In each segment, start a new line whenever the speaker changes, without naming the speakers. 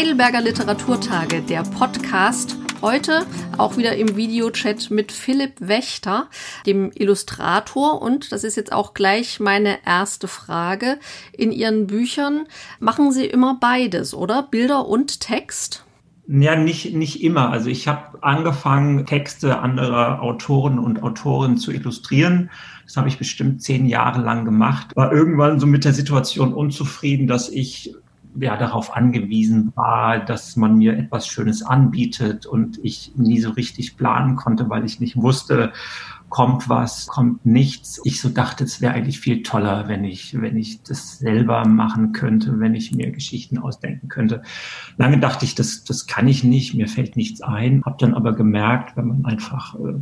Heidelberger Literaturtage, der Podcast. Heute auch wieder im Videochat mit Philipp Wächter, dem Illustrator. Und das ist jetzt auch gleich meine erste Frage. In Ihren Büchern machen Sie immer beides, oder? Bilder und Text?
Ja, nicht, nicht immer. Also ich habe angefangen, Texte anderer Autoren und Autorinnen zu illustrieren. Das habe ich bestimmt zehn Jahre lang gemacht. War irgendwann so mit der Situation unzufrieden, dass ich ja, darauf angewiesen war, dass man mir etwas Schönes anbietet und ich nie so richtig planen konnte, weil ich nicht wusste, kommt was, kommt nichts. Ich so dachte, es wäre eigentlich viel toller, wenn ich, wenn ich das selber machen könnte, wenn ich mir Geschichten ausdenken könnte. Lange dachte ich, das, das kann ich nicht, mir fällt nichts ein. Hab dann aber gemerkt, wenn man einfach äh,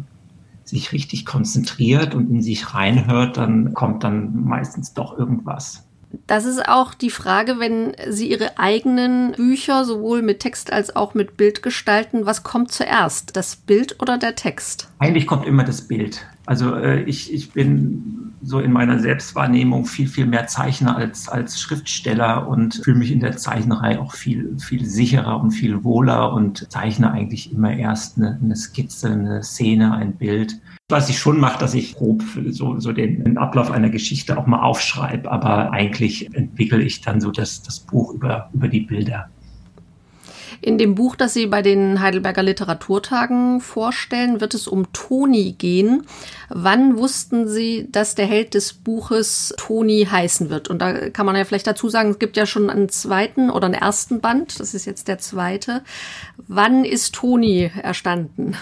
sich richtig konzentriert und in sich reinhört, dann kommt dann meistens doch irgendwas.
Das ist auch die Frage, wenn Sie Ihre eigenen Bücher sowohl mit Text als auch mit Bild gestalten, was kommt zuerst, das Bild oder der Text?
Eigentlich kommt immer das Bild. Also äh, ich, ich bin so in meiner Selbstwahrnehmung viel, viel mehr Zeichner als, als Schriftsteller und fühle mich in der Zeichnerei auch viel, viel sicherer und viel wohler und zeichne eigentlich immer erst eine, eine Skizze, eine Szene, ein Bild was ich schon mache, dass ich grob so, so den, den Ablauf einer Geschichte auch mal aufschreibe, aber eigentlich entwickle ich dann so das, das Buch über, über die Bilder.
In dem Buch, das Sie bei den Heidelberger Literaturtagen vorstellen, wird es um Toni gehen. Wann wussten Sie, dass der Held des Buches Toni heißen wird? Und da kann man ja vielleicht dazu sagen, es gibt ja schon einen zweiten oder einen ersten Band. Das ist jetzt der zweite. Wann ist Toni erstanden?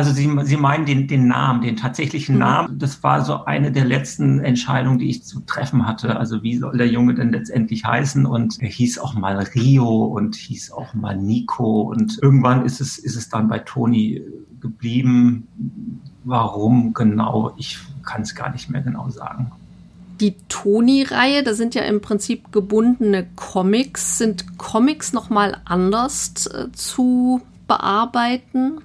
Also Sie, Sie meinen den, den Namen, den tatsächlichen mhm. Namen. Das war so eine der letzten Entscheidungen, die ich zu treffen hatte. Also wie soll der Junge denn letztendlich heißen? Und er hieß auch mal Rio und hieß auch mal Nico. Und irgendwann ist es, ist es dann bei Toni geblieben. Warum genau? Ich kann es gar nicht mehr genau sagen.
Die Toni-Reihe, da sind ja im Prinzip gebundene Comics. Sind Comics nochmal anders äh, zu bearbeiten?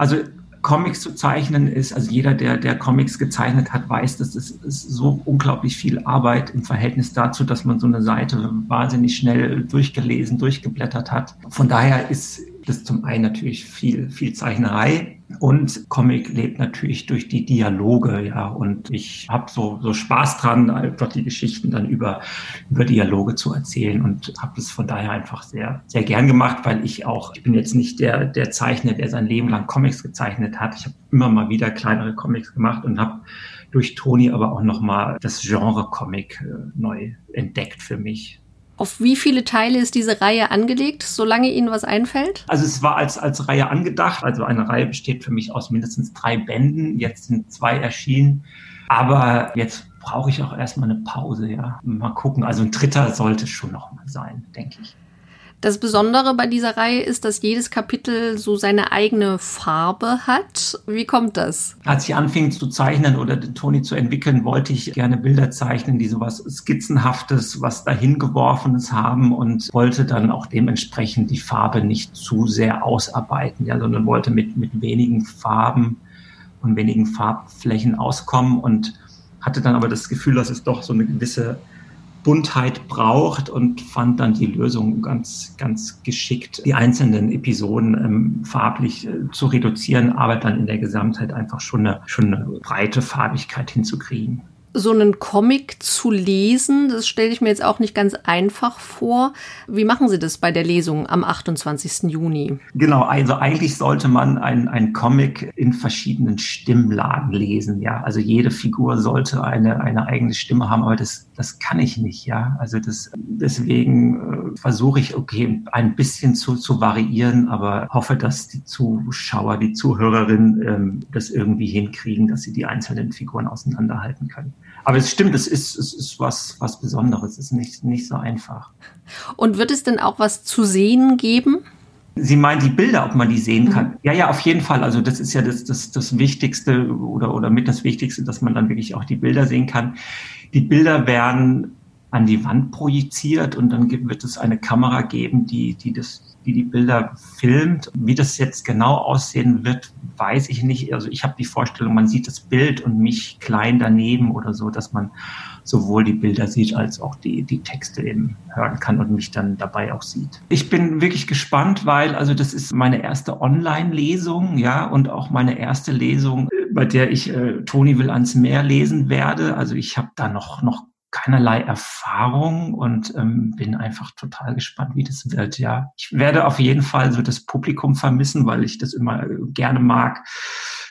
Also Comics zu zeichnen ist, also jeder, der, der Comics gezeichnet hat, weiß, dass es ist so unglaublich viel Arbeit im Verhältnis dazu, dass man so eine Seite wahnsinnig schnell durchgelesen, durchgeblättert hat. Von daher ist das zum einen natürlich viel, viel Zeichnerei, und Comic lebt natürlich durch die Dialoge, ja. Und ich habe so, so Spaß dran, einfach die Geschichten dann über, über Dialoge zu erzählen und habe das von daher einfach sehr, sehr gern gemacht, weil ich auch, ich bin jetzt nicht der, der Zeichner, der sein Leben lang Comics gezeichnet hat. Ich habe immer mal wieder kleinere Comics gemacht und habe durch Toni aber auch nochmal das Genre Comic äh, neu entdeckt für mich.
Auf wie viele Teile ist diese Reihe angelegt, solange Ihnen was einfällt?
Also es war als, als Reihe angedacht. Also eine Reihe besteht für mich aus mindestens drei Bänden. Jetzt sind zwei erschienen. Aber jetzt brauche ich auch erstmal eine Pause, ja. Mal gucken. Also ein dritter sollte schon noch mal sein, denke ich.
Das Besondere bei dieser Reihe ist, dass jedes Kapitel so seine eigene Farbe hat. Wie kommt das?
Als ich anfing zu zeichnen oder den Toni zu entwickeln, wollte ich gerne Bilder zeichnen, die sowas Skizzenhaftes, was dahingeworfenes haben und wollte dann auch dementsprechend die Farbe nicht zu sehr ausarbeiten, ja, sondern wollte mit, mit wenigen Farben und wenigen Farbflächen auskommen und hatte dann aber das Gefühl, dass es doch so eine gewisse Buntheit braucht und fand dann die Lösung ganz, ganz geschickt, die einzelnen Episoden ähm, farblich äh, zu reduzieren, aber dann in der Gesamtheit einfach schon eine, schon eine breite Farbigkeit hinzukriegen
so einen Comic zu lesen, das stelle ich mir jetzt auch nicht ganz einfach vor. Wie machen Sie das bei der Lesung am 28. Juni?
Genau, also eigentlich sollte man einen Comic in verschiedenen Stimmlagen lesen, ja. Also jede Figur sollte eine, eine eigene Stimme haben, aber das, das kann ich nicht, ja. Also das, deswegen äh, versuche ich, okay, ein bisschen zu, zu variieren, aber hoffe, dass die Zuschauer, die Zuhörerinnen ähm, das irgendwie hinkriegen, dass sie die einzelnen Figuren auseinanderhalten können. Aber es stimmt, es ist, es ist was, was Besonderes. Es ist nicht, nicht so einfach.
Und wird es denn auch was zu sehen geben?
Sie meinen die Bilder, ob man die sehen kann? Mhm. Ja, ja, auf jeden Fall. Also das ist ja das, das, das Wichtigste oder, oder mit das Wichtigste, dass man dann wirklich auch die Bilder sehen kann. Die Bilder werden an die Wand projiziert und dann wird es eine Kamera geben, die, die das die die Bilder filmt. Wie das jetzt genau aussehen wird, weiß ich nicht. Also ich habe die Vorstellung, man sieht das Bild und mich klein daneben oder so, dass man sowohl die Bilder sieht als auch die, die Texte eben hören kann und mich dann dabei auch sieht. Ich bin wirklich gespannt, weil also das ist meine erste Online-Lesung, ja, und auch meine erste Lesung, bei der ich äh, Toni will ans Meer lesen werde. Also ich habe da noch, noch keinerlei Erfahrung und ähm, bin einfach total gespannt, wie das wird. Ja, ich werde auf jeden Fall so das Publikum vermissen, weil ich das immer gerne mag,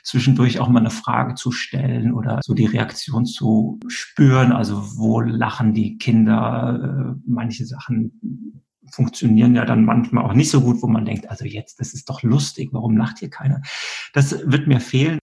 zwischendurch auch mal eine Frage zu stellen oder so die Reaktion zu spüren. Also wo lachen die Kinder? Äh, manche Sachen funktionieren ja dann manchmal auch nicht so gut, wo man denkt, also jetzt, das ist doch lustig, warum lacht hier keiner? Das wird mir fehlen.